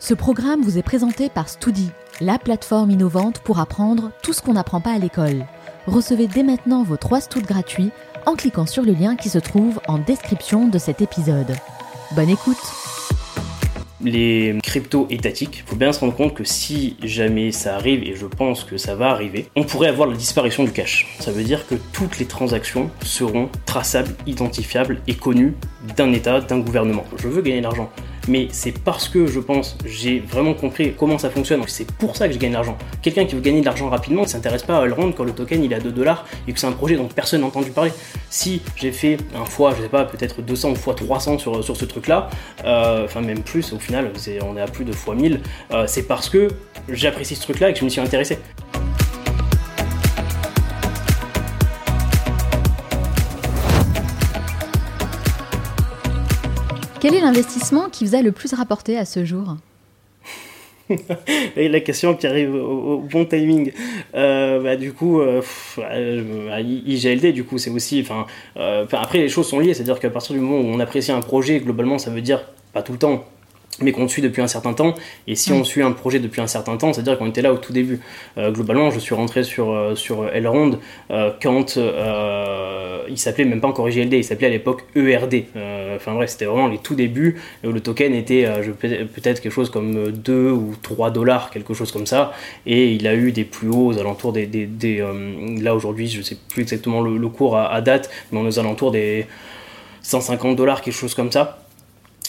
Ce programme vous est présenté par Studi, la plateforme innovante pour apprendre tout ce qu'on n'apprend pas à l'école. Recevez dès maintenant vos 3 Studs gratuits en cliquant sur le lien qui se trouve en description de cet épisode. Bonne écoute les cryptos étatiques, il faut bien se rendre compte que si jamais ça arrive, et je pense que ça va arriver, on pourrait avoir la disparition du cash. Ça veut dire que toutes les transactions seront traçables, identifiables et connues d'un État, d'un gouvernement. Je veux gagner de l'argent mais c'est parce que je pense, j'ai vraiment compris comment ça fonctionne, c'est pour ça que je gagne l'argent. Quelqu'un qui veut gagner de l'argent rapidement ne s'intéresse pas à le rendre quand le token il est à 2 dollars et que c'est un projet dont personne n'a entendu parler. Si j'ai fait un fois, je sais pas, peut-être 200 ou fois 300 sur, sur ce truc-là, euh, enfin même plus au final, on est à plus de fois 1000, euh, c'est parce que j'apprécie ce truc-là et que je me suis intéressé. Quel est l'investissement qui vous a le plus rapporté à ce jour? Et la question qui arrive au, bon timing. Euh, bah, du coup, euh, euh IGLD, du coup, c'est aussi. Euh, enfin, après, les choses sont liées, c'est-à-dire qu'à partir du moment où on apprécie un projet, globalement, ça veut dire pas tout le temps, mais qu'on suit depuis un certain temps. Et si on suit un projet depuis un certain temps, c'est-à-dire qu'on était là au tout début. Euh, globalement, je suis rentré sur, sur Elrond euh, quand il s'appelait même pas encore IGLD, il s'appelait à l'époque ERD. Enfin bref, c'était vraiment les tout débuts. Où le token était peut-être quelque chose comme 2 ou 3 dollars, quelque chose comme ça. Et il a eu des plus hauts aux alentours des. des, là aujourd'hui, je sais plus exactement le, cours à, à, date, mais on est aux alentours des 150 dollars, quelque chose comme ça.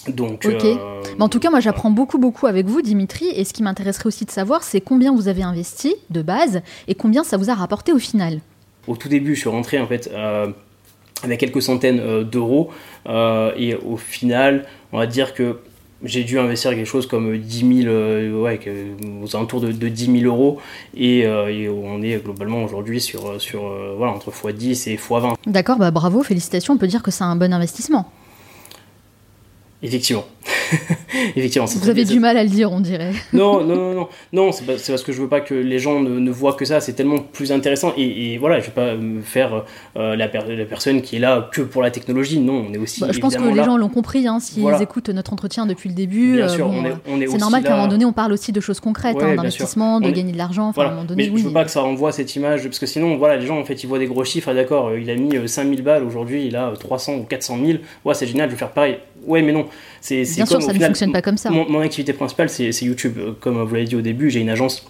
Donc, ok. Euh, Mais en tout cas, moi, j'apprends beaucoup, beaucoup avec vous, Dimitri. Et ce qui m'intéresserait aussi de savoir, c'est combien vous avez investi de base et combien ça vous a rapporté au final? Au tout début, je suis rentré en fait euh, avec quelques centaines euh, d'euros. et au final, on va dire que j'ai dû investir quelque chose comme 10 000, ouais, aux alentours de, de 10 000 euros. Et, on est globalement aujourd'hui sur, sur voilà, entre x10 et x20. D'accord, bah bravo, félicitations. On peut dire que c'est un bon investissement. Effectivement. Effectivement. Vous avez du mal à le dire, on dirait. non, non, non, non, non c'est parce que je veux pas que les gens ne, voient que ça. C'est tellement plus intéressant. Et, voilà, je vais pas me faire euh, la, la, personne qui est là que pour la technologie. Non, on est aussi. Bah, je pense que les gens l'ont compris. Hein, S'ils écoutent notre entretien depuis le début, bien euh, sûr, on est, c'est normal qu'à un moment donné, on parle aussi de choses concrètes, hein, d'investissement, de gagner de l'argent. Voilà. Mais je veux pas que ça renvoie cette image, parce que sinon, voilà, les gens en fait, ils voient des gros chiffres. Ah, d'accord, il a mis 5000 euh, balles aujourd'hui, il a 300 ou 400 000. Ouais, c'est génial, je vais faire pareil ouais, mais non. C'est, Bien sûr, ça ne fonctionne pas comme ça. Mon, activité principale, c'est, YouTube. Comme vous l'avez dit au début, j'ai une agence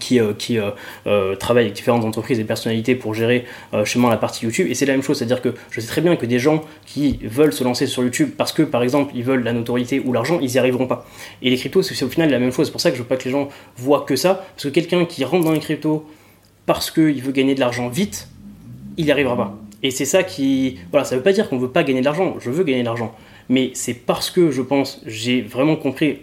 qui, euh, qui euh, euh, travaille avec différentes entreprises et personnalités pour gérer chez moi la partie YouTube. Et c'est la même chose, c'est-à-dire que je sais très bien que des gens qui veulent se lancer sur YouTube parce que, par exemple, ils veulent la notoriété ou l'argent, ils n'y arriveront pas. Et les cryptos, c'est au final la même chose. C'est pour ça que je veux pas que les gens voient que ça. Parce que quelqu'un qui rentre dans les cryptos parce qu'il veut gagner de l'argent vite, il n'y arrivera pas. Et c'est ça qui... Voilà, ça veut pas dire qu'on veut pas gagner de l'argent. Je veux gagner de l'argent mais c'est parce que je pense, j'ai vraiment compris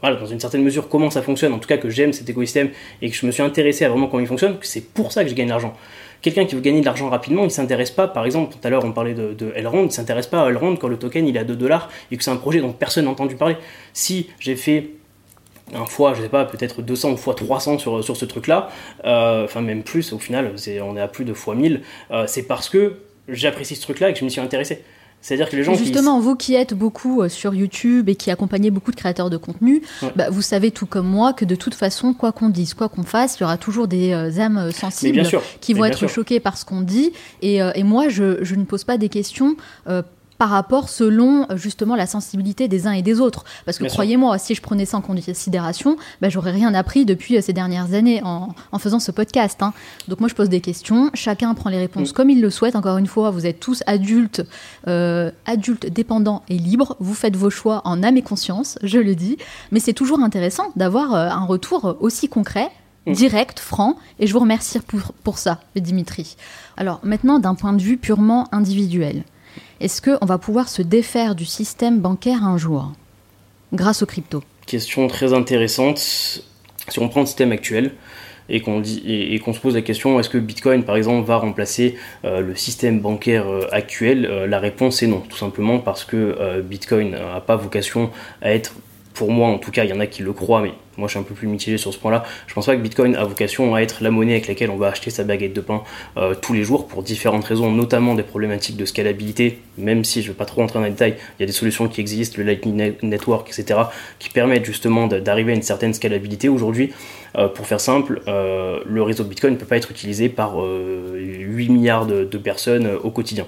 voilà, dans une certaine mesure comment ça fonctionne, en tout cas que j'aime cet écosystème et que je me suis intéressé à vraiment comment il fonctionne, que c'est pour ça que je gagne de l'argent. Quelqu'un qui veut gagner de l'argent rapidement, il s'intéresse pas, par exemple, tout à l'heure on parlait de, de Elrond, il s'intéresse pas à Elrond quand le token il est à 2 dollars et que c'est un projet dont personne n'a entendu parler. Si j'ai fait un fois, je sais pas, peut-être 200 ou fois 300 sur, sur ce truc-là, euh, enfin même plus, au final, on est à plus de fois 1000, euh, c'est parce que j'apprécie ce truc-là et que je m'y suis intéressé. C'est-à-dire que les gens. Justement, vous qui êtes beaucoup euh, sur YouTube et qui accompagnez beaucoup de créateurs de contenu, bah, vous savez tout comme moi que de toute façon, quoi qu'on dise, quoi qu'on fasse, il y aura toujours des euh, âmes euh, sensibles qui vont être choquées par ce qu'on dit. Et, et moi, je, je, ne pose pas des questions par rapport selon euh, justement la sensibilité des uns et des autres. Parce que croyez-moi, si je prenais ça en considération, bah, j'aurais rien appris depuis euh, ces dernières années en, faisant ce podcast. Hein. Donc moi, je pose des questions, chacun prend les réponses mm. comme il le souhaite. Encore une fois, vous êtes tous adultes, euh, adultes dépendants et libres. Vous faites vos choix en âme et conscience, je le dis. Mais c'est toujours intéressant d'avoir un retour aussi concret mm. direct, franc, et je vous remercie pour, pour ça, Dimitri. Alors maintenant, d'un point de vue purement individuel, est-ce qu'on va pouvoir se défaire du système bancaire un jour? Grâce aux crypto Question très intéressante. Si on prend le système actuel, et qu'on dit et, qu'on se pose la question est-ce que Bitcoin par exemple va remplacer euh, le système bancaire euh, actuel? Euh, La réponse est non, tout simplement parce que Bitcoin n'a pas vocation à être pour moi en tout cas, il y en a qui le croient, mais moi je suis un peu plus mitigé sur ce point-là. Je pense pas que Bitcoin a vocation à être la monnaie avec laquelle on va acheter sa baguette de pain euh, tous les jours pour différentes raisons, notamment des problématiques de scalabilité. Même si je ne vais pas trop entrer dans les détails, il y a des solutions qui existent, le Lightning Network, etc., qui permettent justement d'arriver à une certaine scalabilité. Aujourd'hui, euh, pour faire simple, euh, le réseau Bitcoin ne peut pas être utilisé par 8 milliards de personnes au quotidien.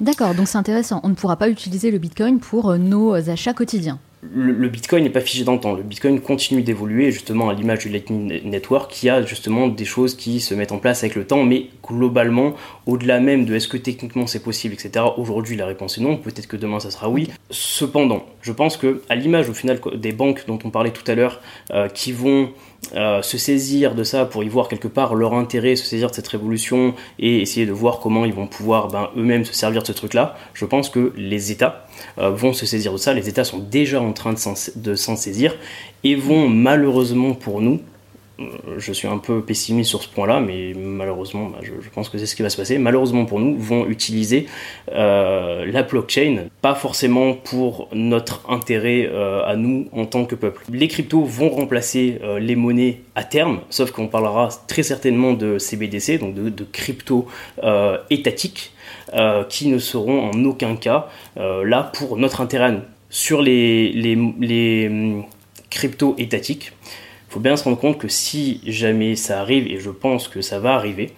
D'accord, donc c'est intéressant. On ne pourra pas utiliser le Bitcoin pour nos achats quotidiens le, Bitcoin n'est pas figé dans le temps. Le Bitcoin continue d'évoluer, justement, à l'image du Lightning Network, qui a justement des choses qui se mettent en place avec le temps, mais globalement, au-delà même de est-ce que techniquement c'est possible, etc., aujourd'hui la réponse est non, peut-être que demain ça sera oui. Cependant, je pense que, à l'image au final des banques dont on parlait tout à l'heure, euh, qui vont euh, se saisir de ça pour y voir quelque part leur intérêt, se saisir de cette révolution et essayer de voir comment ils vont pouvoir ben, eux-mêmes se servir de ce truc-là, je pense que les États euh, vont se saisir de ça. Les États sont déjà en train de s'en saisir et vont malheureusement pour nous je suis un peu pessimiste sur ce point-là, mais malheureusement, bah, je, pense que c'est ce qui va se passer. Malheureusement pour nous, vont utiliser euh, la blockchain, pas forcément pour notre intérêt euh, à nous en tant que peuple. Les cryptos vont remplacer les monnaies à terme, sauf qu'on parlera très certainement de CBDC, donc de, de crypto étatiques, qui ne seront en aucun cas là pour notre intérêt à nous. Sur les, les, les hum, cryptos étatiques, faut bien se rendre compte que si jamais ça arrive, et je pense que ça va arriver,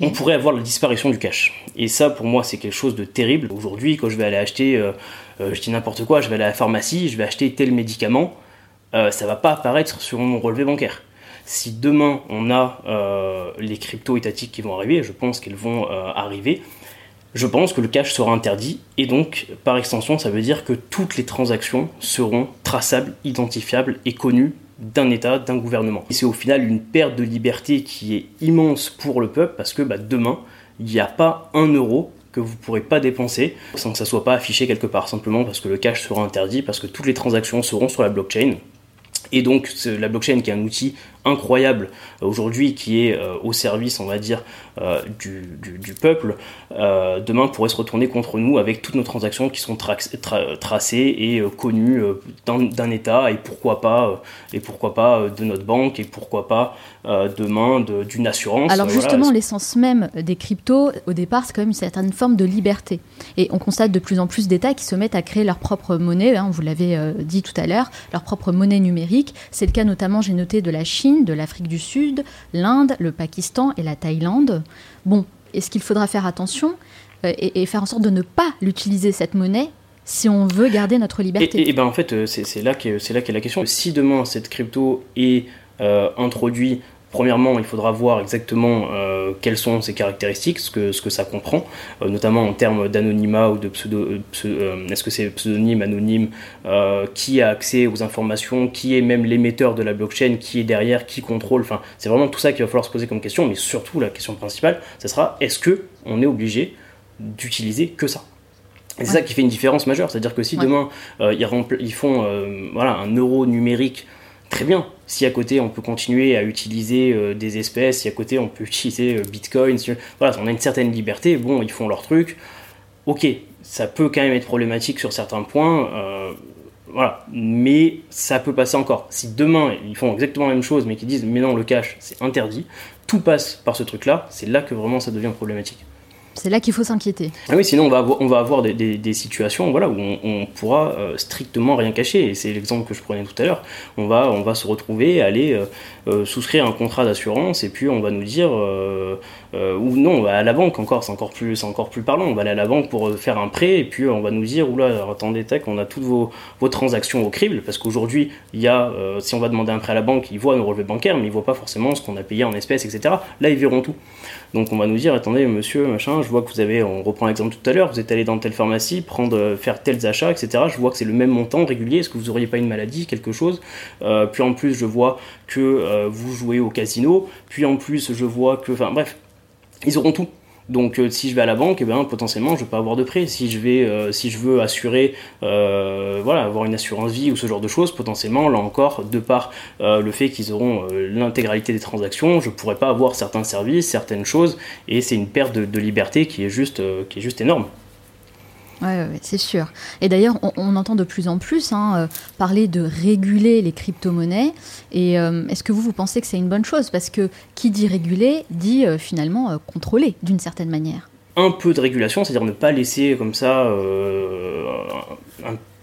on pourrait avoir la disparition du cash. Et ça, pour moi, c'est quelque chose de terrible. Aujourd'hui, quand je vais aller acheter, euh, euh, je dis n'importe quoi, je vais aller à la pharmacie, je vais acheter tel médicament, euh, ça va pas apparaître sur mon relevé bancaire. Si demain on a les cryptos étatiques qui vont arriver, je pense qu'elles vont arriver, je pense que le cash sera interdit et donc par extension ça veut dire que toutes les transactions seront traçables, identifiables et connues d'un État, d'un gouvernement. Et c'est au final une perte de liberté qui est immense pour le peuple parce que bah, demain, il n'y a pas un euro que vous ne pourrez pas dépenser sans que ça soit pas affiché quelque part, simplement parce que le cash sera interdit, parce que toutes les transactions seront sur la blockchain. Et donc la blockchain qui est un outil incroyable euh, aujourd'hui qui est euh, au service, on va dire, euh, du, peuple, demain pourrait se retourner contre nous avec toutes nos transactions qui sont tracées et connues d'un État et pourquoi pas, et pourquoi pas de notre banque et pourquoi pas demain d'une assurance. Alors justement, l'essence même des cryptos, au départ, c'est quand même une certaine forme de liberté. Et on constate de plus en plus d'États qui se mettent à créer leur propre monnaie, hein, vous l'avez dit tout à l'heure, leur propre monnaie numérique. C'est le cas notamment, j'ai noté, de la Chine de l'Afrique du Sud, l'Inde, le Pakistan et la Thaïlande. Bon, est-ce qu'il faudra faire attention euh, et, faire en sorte de ne pas l'utiliser, cette monnaie, si on veut garder notre liberté? Et, ben en fait, euh, c'est là qu'est la question. Si demain cette crypto est euh, introduite Premièrement, il faudra voir exactement euh, quelles sont ses caractéristiques, ce que, ce que ça comprend, euh, notamment en termes d'anonymat ou de pseudo. Euh, est-ce que c'est pseudonyme, anonyme, qui a accès aux informations, qui est même l'émetteur de la blockchain, qui est derrière, qui contrôle. Enfin, c'est vraiment tout ça qu'il va falloir se poser comme question, mais surtout la question principale, ce sera est-ce que on est obligé d'utiliser que ça? C'est ça qui fait une différence majeure, c'est-à-dire que si demain ils, ils, font voilà, un euro numérique très bien. Si à côté on peut continuer à utiliser euh, des espèces, si à côté on peut utiliser euh, Bitcoin, voilà, on a une certaine liberté, bon, ils font leur truc. Ok, ça peut quand même être problématique sur certains points, euh, voilà, mais ça peut passer encore. Si demain ils font exactement la même chose, mais qu'ils disent mais non, le cash c'est interdit, tout passe par ce truc-là, c'est là que vraiment ça devient problématique. C'est là qu'il faut s'inquiéter. Ah oui, sinon on va avoir, on des, situations voilà, où on, pourra euh, strictement rien cacher. Et c'est l'exemple que je prenais tout à l'heure. On va, on va se retrouver, aller euh, euh, souscrire un contrat d'assurance et puis on va nous dire, ou non, à la banque encore, c'est encore, plus, encore plus parlant. On va aller à la banque pour faire un prêt et puis on va nous dire, oula, attendez, tech, on a toutes vos, vos transactions au crible. Parce qu'aujourd'hui, il y a, si on va demander un prêt à la banque, ils voient nos relevés bancaires, mais ils voient pas forcément ce qu'on a payé en espèces, etc. Là, ils verront tout. Donc on va nous dire, attendez, monsieur, machin, je vois que vous avez, on reprend l'exemple tout à l'heure, vous êtes allé dans telle pharmacie, prendre, euh, faire tels achats, etc. Je vois que c'est le même montant régulier. Est-ce que vous n'auriez pas une maladie, quelque chose? Euh, Puis en plus, je vois que euh, vous jouez au casino. Puis en plus, je vois que, enfin bref, ils auront tout. Donc euh, si je vais à la banque, eh ben, potentiellement je vais pas avoir de prêt. Si je, vais, euh, si je veux assurer, euh, voilà, avoir une assurance vie ou ce genre de choses, potentiellement, là encore, de par le fait qu'ils auront l'intégralité des transactions, je pourrais pas avoir certains services, certaines choses, et c'est une perte de, liberté qui est juste, qui est juste énorme. Oui, ouais, c'est sûr. Et d'ailleurs, on, entend de plus en plus hein, euh, parler de réguler les crypto-monnaies. Et euh, est-ce que vous, vous pensez que c'est une bonne chose? Parce que qui dit réguler dit euh, finalement contrôler d'une certaine manière. Un peu de régulation, c'est-à-dire ne pas laisser comme ça,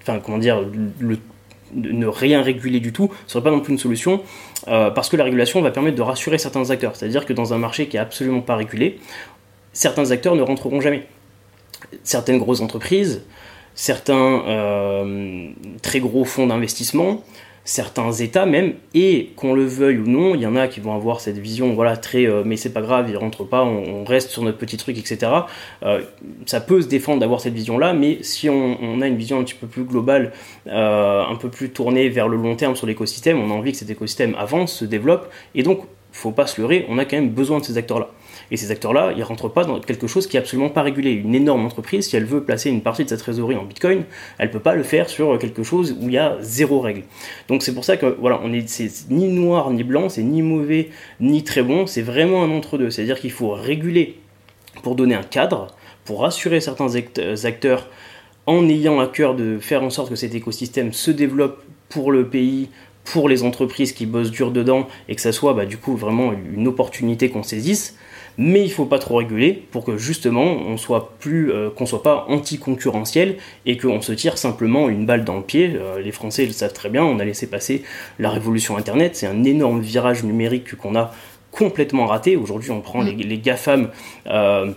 enfin comment dire, ne rien réguler du tout, ce serait pas non plus une solution, parce que la régulation va permettre de rassurer certains acteurs. C'est-à-dire que dans un marché qui est absolument pas régulé, certains acteurs ne rentreront jamais certaines grosses entreprises, certains euh, très gros fonds d'investissement, certains États même, et qu'on le veuille ou non, il y en a qui vont avoir cette vision, voilà, très, euh, mais c'est pas grave, ils rentrent pas, on, reste sur notre petit truc, etc. Euh, ça peut se défendre d'avoir cette vision-là, mais si on, a une vision un petit peu plus globale, un peu plus tournée vers le long terme sur l'écosystème, on a envie que cet écosystème avance, se développe, et donc, faut pas se leurrer, on a quand même besoin de ces acteurs-là. Et ces acteurs-là, ils ne rentrent pas dans quelque chose qui est absolument pas régulé. Une énorme entreprise, si elle veut placer une partie de sa trésorerie en Bitcoin, elle ne peut pas le faire sur quelque chose où il y a zéro règle. Donc c'est pour ça que voilà, on est, c'est ni noir ni blanc, c'est ni mauvais ni très bon, c'est vraiment un entre-deux. C'est-à-dire qu'il faut réguler pour donner un cadre, pour rassurer certains acteurs en ayant à cœur de faire en sorte que cet écosystème se développe pour le pays, pour les entreprises qui bossent dur dedans et que ça soit bah, du coup vraiment une opportunité qu'on saisisse mais il faut pas trop réguler pour que justement on soit plus euh, qu'on soit pas anticoncurrentiel et qu'on se tire simplement une balle dans le pied. Euh, les Français le savent très bien, on a laissé passer la révolution internet, c'est un énorme virage numérique qu'on a complètement raté. Aujourd'hui, on prend mm. les, GAFAM euh,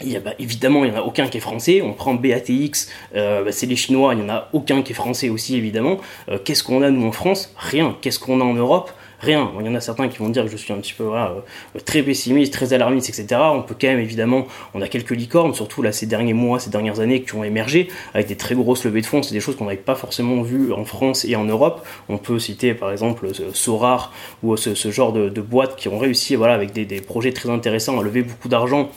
il y a, bah, évidemment, il n'y en a aucun qui est français. On prend BATX, bah, c'est les Chinois, il n'y en a aucun qui est français aussi, évidemment. Qu'est-ce qu'on a, nous, en France? Rien. Qu'est-ce qu'on a en Europe? Rien. il y en a certains qui vont dire que je suis un petit peu euh, très pessimiste, très alarmiste, etc. On peut quand même, évidemment, on a quelques licornes, surtout là ces derniers mois, ces dernières années qui ont émergé avec des très grosses levées de fonds. C'est des choses qu'on n'avait pas forcément vues en France et en Europe. On peut citer par exemple Sorar ou ce, genre de, boîtes qui ont réussi, voilà, avec des, des projets très intéressants à lever beaucoup d'argent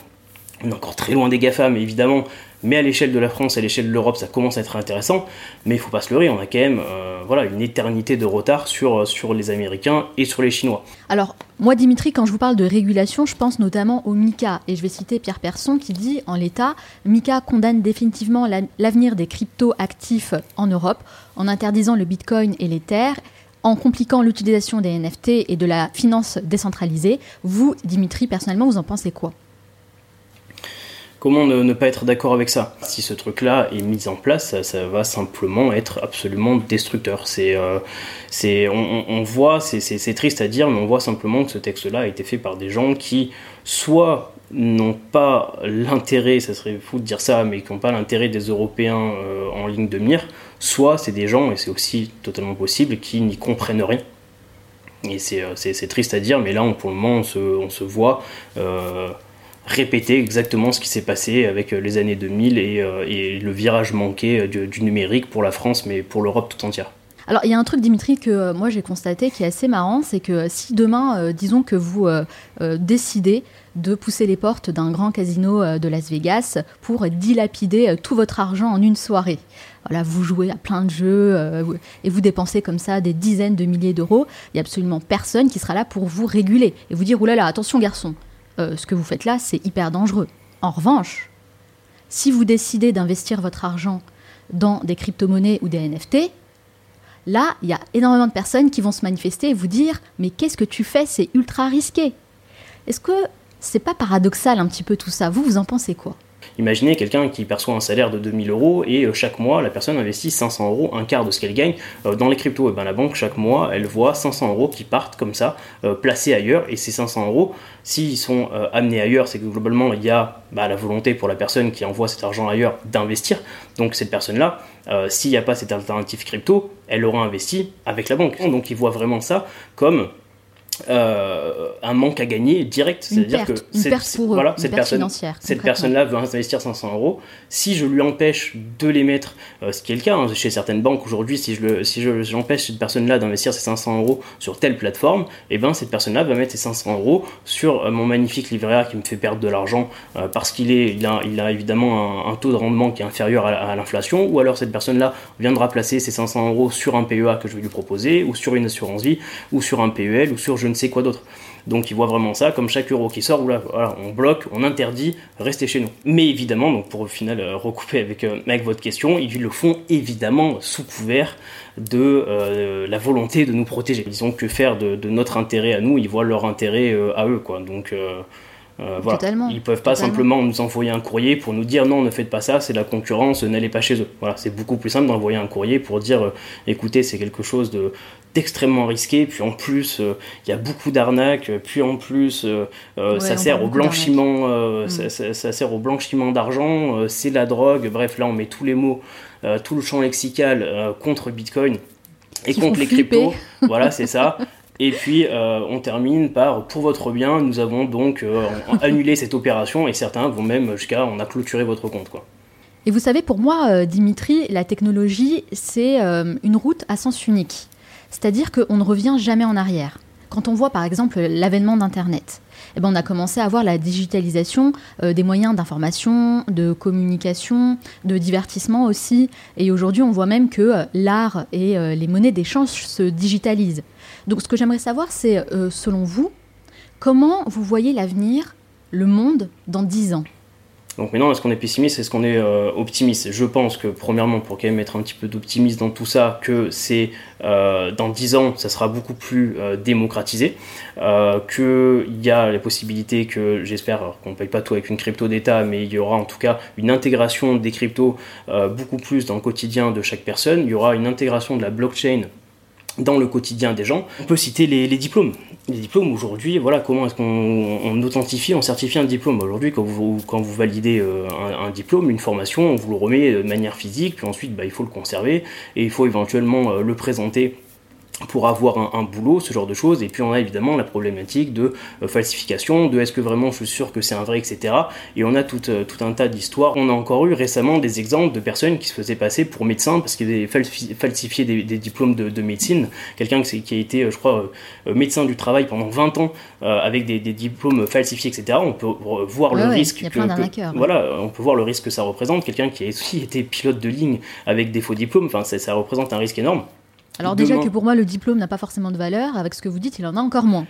on est encore très loin des GAFA, mais évidemment, mais à l'échelle de la France, à l'échelle de l'Europe, ça commence à être intéressant. Mais il faut pas se leurrer, on a quand même euh, voilà, une éternité de retard sur, sur les Américains et sur les Chinois. Alors, moi, Dimitri, quand je vous parle de régulation, je pense notamment au MICA. Et je vais citer Pierre Persson qui dit En l'état, MICA condamne définitivement l'avenir des crypto-actifs en Europe en interdisant le bitcoin et les en compliquant l'utilisation des NFT et de la finance décentralisée. Vous, Dimitri, personnellement, vous en pensez quoi? Comment ne, pas être d'accord avec ça? Si ce truc-là est mis en place, ça, va simplement être absolument destructeur. C'est, euh, c'est, on, voit, c'est, triste à dire, mais on voit simplement que ce texte-là a été fait par des gens qui, soit n'ont pas l'intérêt, ça serait fou de dire ça, mais qui n'ont pas l'intérêt des Européens euh, en ligne de mire, soit c'est des gens, et c'est aussi totalement possible, qui n'y comprennent rien. Et c'est, euh, triste à dire, mais là, pour le moment, on se, on se voit répéter exactement ce qui s'est passé avec euh, les années 2000 euh, et, le virage manqué euh, du, numérique pour la France, mais pour l'Europe tout entière. Alors, il y a un truc, Dimitri, que moi j'ai constaté qui est assez marrant, c'est que si demain, disons que vous décidez de pousser les portes d'un grand casino de Las Vegas pour dilapider tout votre argent en une soirée. Voilà, vous jouez à plein de jeux et vous dépensez comme ça des dizaines de milliers d'euros. Il n'y a absolument personne qui sera là pour vous réguler et vous dire oulala, attention garçon, euh, ce que vous faites là, c'est hyper dangereux. En revanche, si vous décidez d'investir votre argent dans des crypto-monnaies ou des NFT, là, il y a énormément de personnes qui vont se manifester et vous dire Mais qu'est-ce que tu fais? C'est ultra risqué. Est-ce que c'est pas paradoxal un petit peu tout ça? Vous, vous en pensez quoi? Imaginez quelqu'un qui perçoit un salaire de 2000 euros et euh, chaque mois la personne investit 500 euros, un quart de ce qu'elle gagne euh, dans les cryptos. Et ben la banque chaque mois elle voit 500 euros qui partent comme ça, euh, placés ailleurs. Et ces 500 euros, s'ils sont amenés ailleurs, c'est que globalement il y a bah, la volonté pour la personne qui envoie cet argent ailleurs d'investir. Donc cette personne-là, s'il n'y a pas cette alternative crypto, elle aura investi avec la banque. Donc il voit vraiment ça comme euh, un manque à gagner direct. C'est-à-dire que cette, voilà, cette personne, cette personne-là veut investir 500 euros. Si je lui empêche de les mettre, euh, ce qui est le cas hein, chez certaines banques aujourd'hui, si je le, si je, j'empêche cette personne-là d'investir ses 500 euros sur telle plateforme, et eh ben cette personne-là va mettre ses 500 euros sur euh, mon magnifique livret A qui me fait perdre de l'argent parce qu'il est, il a, il a évidemment un, taux de rendement qui est inférieur à, à l'inflation, ou alors cette personne-là viendra placer ses 500 euros sur un PEA que je vais lui proposer, ou sur une assurance vie, ou sur un PEL, ou sur je je ne sais quoi d'autre. Donc ils voient vraiment ça comme chaque euro qui sort, là, voilà, on bloque, on interdit, restez chez nous. Mais évidemment, donc pour au final euh, recouper avec, euh, avec votre question, ils le font évidemment sous couvert de euh, la volonté de nous protéger. Ils ont que faire de, notre intérêt à nous, ils voient leur intérêt à eux, quoi. Donc euh, voilà. Ils peuvent pas simplement nous envoyer un courrier pour nous dire non, ne faites pas ça, c'est la concurrence, n'allez pas chez eux. Voilà, c'est beaucoup plus simple d'envoyer un courrier pour dire écoutez, c'est quelque chose de d'extrêmement risqué, puis en plus euh, il y a beaucoup d'arnaques, puis en plus ça, sert au blanchiment, mm. ça, sert au blanchiment d'argent, c'est la drogue, bref là on met tous les mots, tout le champ lexical contre Bitcoin et contre les cryptos, voilà c'est ça. Et puis euh, on termine par pour votre bien, nous avons donc euh, annulé cette opération et certains vont même jusqu'à on a clôturé votre compte quoi. Et vous savez, pour moi, euh, Dimitri, la technologie, c'est une route à sens unique. C'est-à-dire qu'on ne revient jamais en arrière. Quand on voit par exemple l'avènement d'Internet, eh ben, on a commencé à voir la digitalisation des moyens d'information, de communication, de divertissement aussi. Et aujourd'hui, on voit même que l'art et les monnaies d'échange se digitalisent. Donc ce que j'aimerais savoir, c'est, euh, selon vous, comment vous voyez l'avenir, le monde, dans 10 ans? Donc maintenant, est-ce qu'on est pessimiste, est-ce qu'on est euh, optimiste? Je pense que premièrement, pour quand même mettre un petit peu d'optimisme dans tout ça, que c'est euh, dans 10 ans, ça sera beaucoup plus démocratisé, qu'il y a les possibilités que, j'espère qu'on ne paye pas tout avec une crypto d'État, mais il y aura en tout cas une intégration des cryptos beaucoup plus dans le quotidien de chaque personne, il y aura une intégration de la blockchain dans le quotidien des gens. On peut citer les, diplômes. Les diplômes aujourd'hui, voilà, comment est-ce qu'on authentifie, on certifie un diplôme? Aujourd'hui, quand vous, validez euh, un, diplôme, une formation, on vous le remet de manière physique, puis ensuite bah, il faut le conserver et il faut éventuellement euh, le présenter pour avoir un, boulot, ce genre de choses. Et puis on a évidemment la problématique de euh, falsification, de est-ce que vraiment je suis sûr que c'est un vrai, etc. Et on a tout, euh, tout un tas d'histoires. On a encore eu récemment des exemples de personnes qui se faisaient passer pour médecins parce qu'ils avaient falsifié des, diplômes de, médecine. Quelqu'un qui, a été, euh, je crois, médecin du travail pendant 20 ans avec des, diplômes falsifiés, etc. On peut voir le risque. que, Voilà, on peut voir le risque que ça représente. Quelqu'un qui a aussi été pilote de ligne avec des faux diplômes, enfin ça représente un risque énorme. Alors déjà que pour moi le diplôme n'a pas forcément de valeur, avec ce que vous dites, il en a encore moins.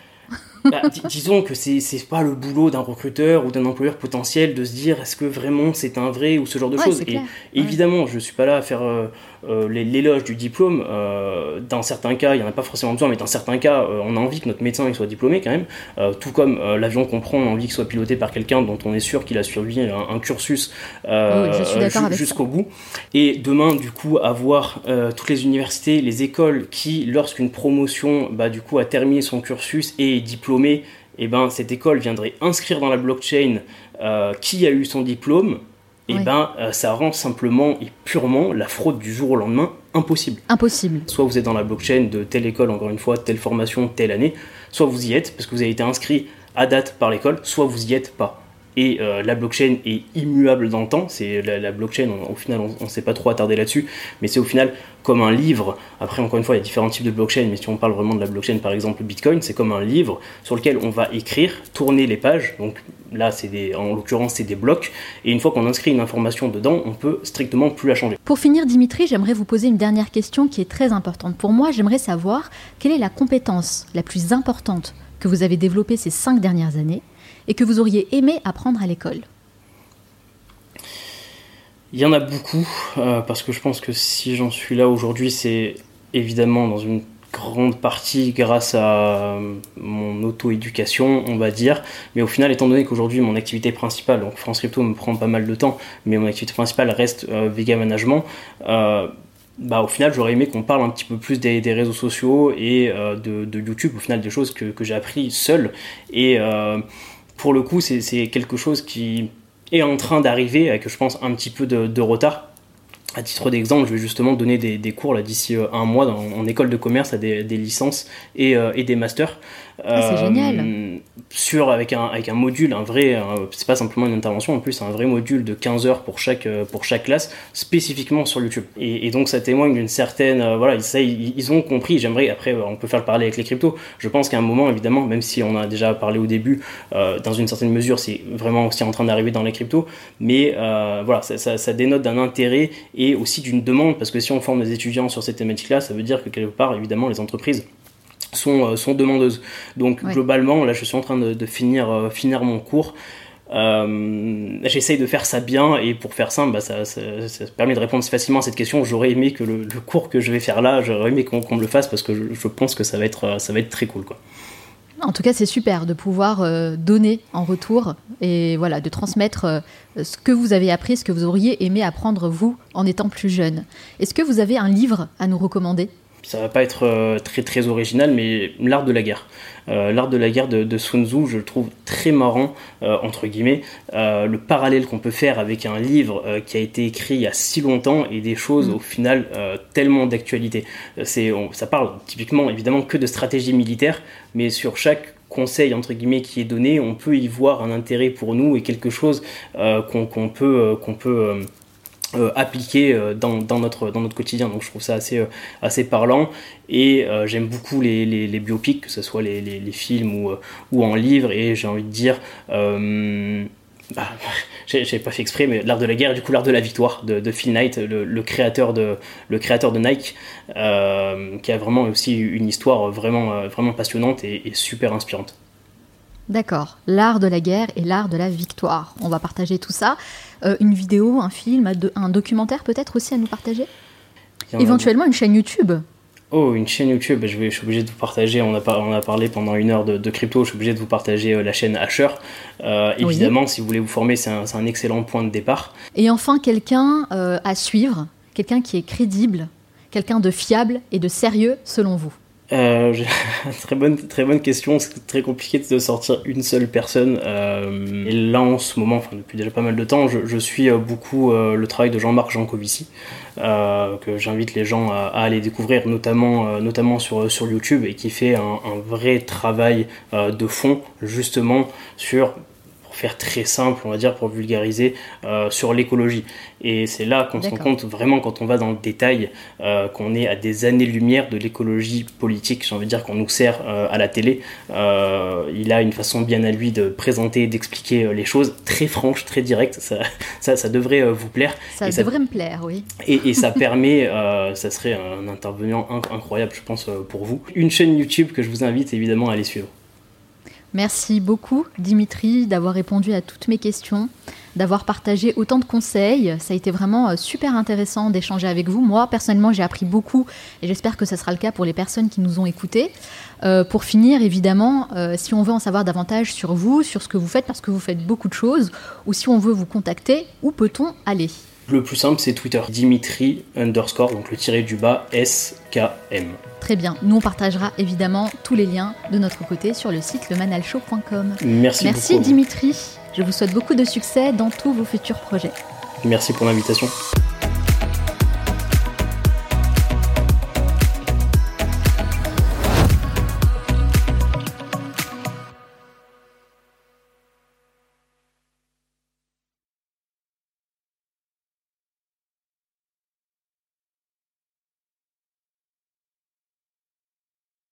Bah, disons que c'est pas le boulot d'un recruteur ou d'un employeur potentiel de se dire est-ce que vraiment c'est un vrai ou ce genre de choses? Et évidemment, je suis pas là à faire euh, l'éloge du diplôme. Euh, dans certains cas, il n'y en a pas forcément besoin, mais dans certains cas, on a envie que notre médecin il soit diplômé quand même. tout comme l'avion qu'on prend, on a envie qu'il soit piloté par quelqu'un dont on est sûr qu'il a suivi un, cursus jusqu'au bout. Et demain, du coup, avoir toutes les universités, les écoles qui, lorsqu'une promotion bah, du coup, a terminé son cursus et est diplômé, et eh ben, cette école viendrait inscrire dans la blockchain euh, qui a eu son diplôme, et eh ben, euh, ça rend simplement et purement la fraude du jour au lendemain impossible. Impossible. Soit vous êtes dans la blockchain de telle école, encore une fois, telle formation, telle année, soit vous y êtes parce que vous avez été inscrit à date par l'école, soit vous y êtes pas et euh, la blockchain est immuable dans le temps. C'est la, blockchain, au final, on ne s'est pas trop attardé là-dessus, mais c'est au final comme un livre. Après, encore une fois, il y a différents types de blockchain, mais si on parle vraiment de la blockchain, par exemple Bitcoin, c'est comme un livre sur lequel on va écrire, tourner les pages. Donc là, c'est des, en l'occurrence, c'est des blocs, et une fois qu'on inscrit une information dedans, on peut strictement plus la changer. Pour finir, Dimitri, j'aimerais vous poser une dernière question qui est très importante pour moi. J'aimerais savoir quelle est la compétence la plus importante que vous avez développée ces cinq dernières années et que vous auriez aimé apprendre à l'école Il y en a beaucoup, euh, parce que je pense que si j'en suis là aujourd'hui, c'est évidemment dans une grande partie grâce à mon auto-éducation, on va dire. Mais au final, étant donné qu'aujourd'hui mon activité principale, donc France Crypto me prend pas mal de temps, mais mon activité principale reste euh, Vega Management, euh, bah, au final, j'aurais aimé qu'on parle un petit peu plus des, réseaux sociaux et de, YouTube, au final, des choses que, que j'ai appris seul. Et pour le coup, c'est quelque chose qui est en train d'arriver avec, je pense, un petit peu de, retard. À titre d'exemple, je vais justement donner des, cours là d'ici euh, un mois en école de commerce à des, licences et, euh, et, des masters. Ah, c'est génial. Euh, sur, avec, un, avec un module, un vrai, c'est pas simplement une intervention, en plus un vrai module de 15 heures pour chaque, pour chaque classe, spécifiquement sur YouTube. Et, donc ça témoigne d'une certaine, voilà, ils, ils, ont compris, j'aimerais, après on peut faire le parler avec les cryptos, je pense qu'à un moment évidemment, même si on a déjà parlé au début, dans une certaine mesure c'est vraiment aussi en train d'arriver dans les cryptos, mais voilà, ça, ça, ça dénote d'un intérêt et aussi d'une demande, parce que si on forme des étudiants sur cette thématique-là, ça veut dire que quelque part, évidemment, les entreprises sont, sont demandeuses. Donc globalement, là je suis en train de, finir, finir mon cours. Euh, J'essaye de faire ça bien et pour faire simple, bah, ça, ça, permet de répondre facilement à cette question. J'aurais aimé que le, cours que je vais faire là, j'aurais aimé qu'on me le fasse parce que je, pense que ça va être, ça va être très cool. Quoi. En tout cas, c'est super de pouvoir euh, donner en retour et voilà, de transmettre euh, ce que vous avez appris, ce que vous auriez aimé apprendre vous en étant plus jeune. Est-ce que vous avez un livre à nous recommander? Ça va pas être euh, très très original, mais l'art de la guerre. Euh, l'art de la guerre de, Sun Tzu, je le trouve très marrant, euh, entre guillemets. le parallèle qu'on peut faire avec un livre qui a été écrit il y a si longtemps et des choses mm. au final tellement d'actualité. C'est, ça parle typiquement évidemment que de stratégie militaire, mais sur chaque conseil entre guillemets qui est donné, on peut y voir un intérêt pour nous et quelque chose qu'on, peut, qu'on peut euh, appliqué euh, dans, dans, notre, dans notre quotidien. Donc je trouve ça assez, euh, assez parlant. Et j'aime beaucoup les, biopics, que ce soit les, les, films ou, ou en livre. Et j'ai envie de dire... Bah, j'ai pas fait exprès, mais l'art de la guerre, du coup l'art de la victoire de, de Phil Knight, le, le, créateur de le créateur de Nike, qui a vraiment aussi une histoire vraiment vraiment passionnante et, et super inspirante. D'accord, l'art de la guerre et l'art de la victoire. On va partager tout ça. Euh, une vidéo, un film, un documentaire peut-être aussi à nous partager? Éventuellement une chaîne YouTube Oh, une chaîne YouTube, je, vais, je suis obligé de vous partager, on a, on a parlé pendant une heure de, crypto, je suis obligé de vous partager euh, la chaîne Asher. Euh, évidemment, si vous voulez vous former, c'est un, un, excellent point de départ. Et enfin, quelqu'un à suivre, quelqu'un qui est crédible, quelqu'un de fiable et de sérieux selon vous? Euh, très bonne, très bonne question. C'est très compliqué de sortir une seule personne. Euh, et là, en ce moment, enfin depuis déjà pas mal de temps, je, suis euh, beaucoup euh, le travail de Jean-Marc Jancovici, que j'invite les gens à, aller découvrir, notamment, notamment sur, sur YouTube, et qui fait un, un vrai travail de fond, justement, sur faire très simple, on va dire, pour vulgariser, euh, sur l'écologie. Et c'est là qu'on se rend compte vraiment quand on va dans le détail euh, qu'on est à des années-lumière de l'écologie politique. J'ai envie de dire qu'on nous sert euh, à la télé. il a une façon bien à lui de présenter, d'expliquer les choses, très franche, très directe. Ça, ça, ça devrait vous plaire. Ça devrait me plaire, oui. Et, et ça permet, ça serait un intervenant incroyable, je pense, pour vous. Une chaîne YouTube que je vous invite évidemment à aller suivre. Merci beaucoup Dimitri d'avoir répondu à toutes mes questions, d'avoir partagé autant de conseils. Ça a été vraiment euh, super intéressant d'échanger avec vous. Moi, personnellement, j'ai appris beaucoup et j'espère que ce sera le cas pour les personnes qui nous ont écoutés. Euh, pour finir, évidemment, euh, si on veut en savoir davantage sur vous, sur ce que vous faites, parce que vous faites beaucoup de choses, ou si on veut vous contacter, où peut-on aller? Le plus simple, c'est Twitter. Dimitri underscore, donc le tiré du bas SKM. Très bien. Nous, on partagera évidemment tous les liens de notre côté sur le site lemanalshow.com. Merci, Merci Dimitri. Je vous souhaite beaucoup de succès dans tous vos futurs projets. Merci pour l'invitation.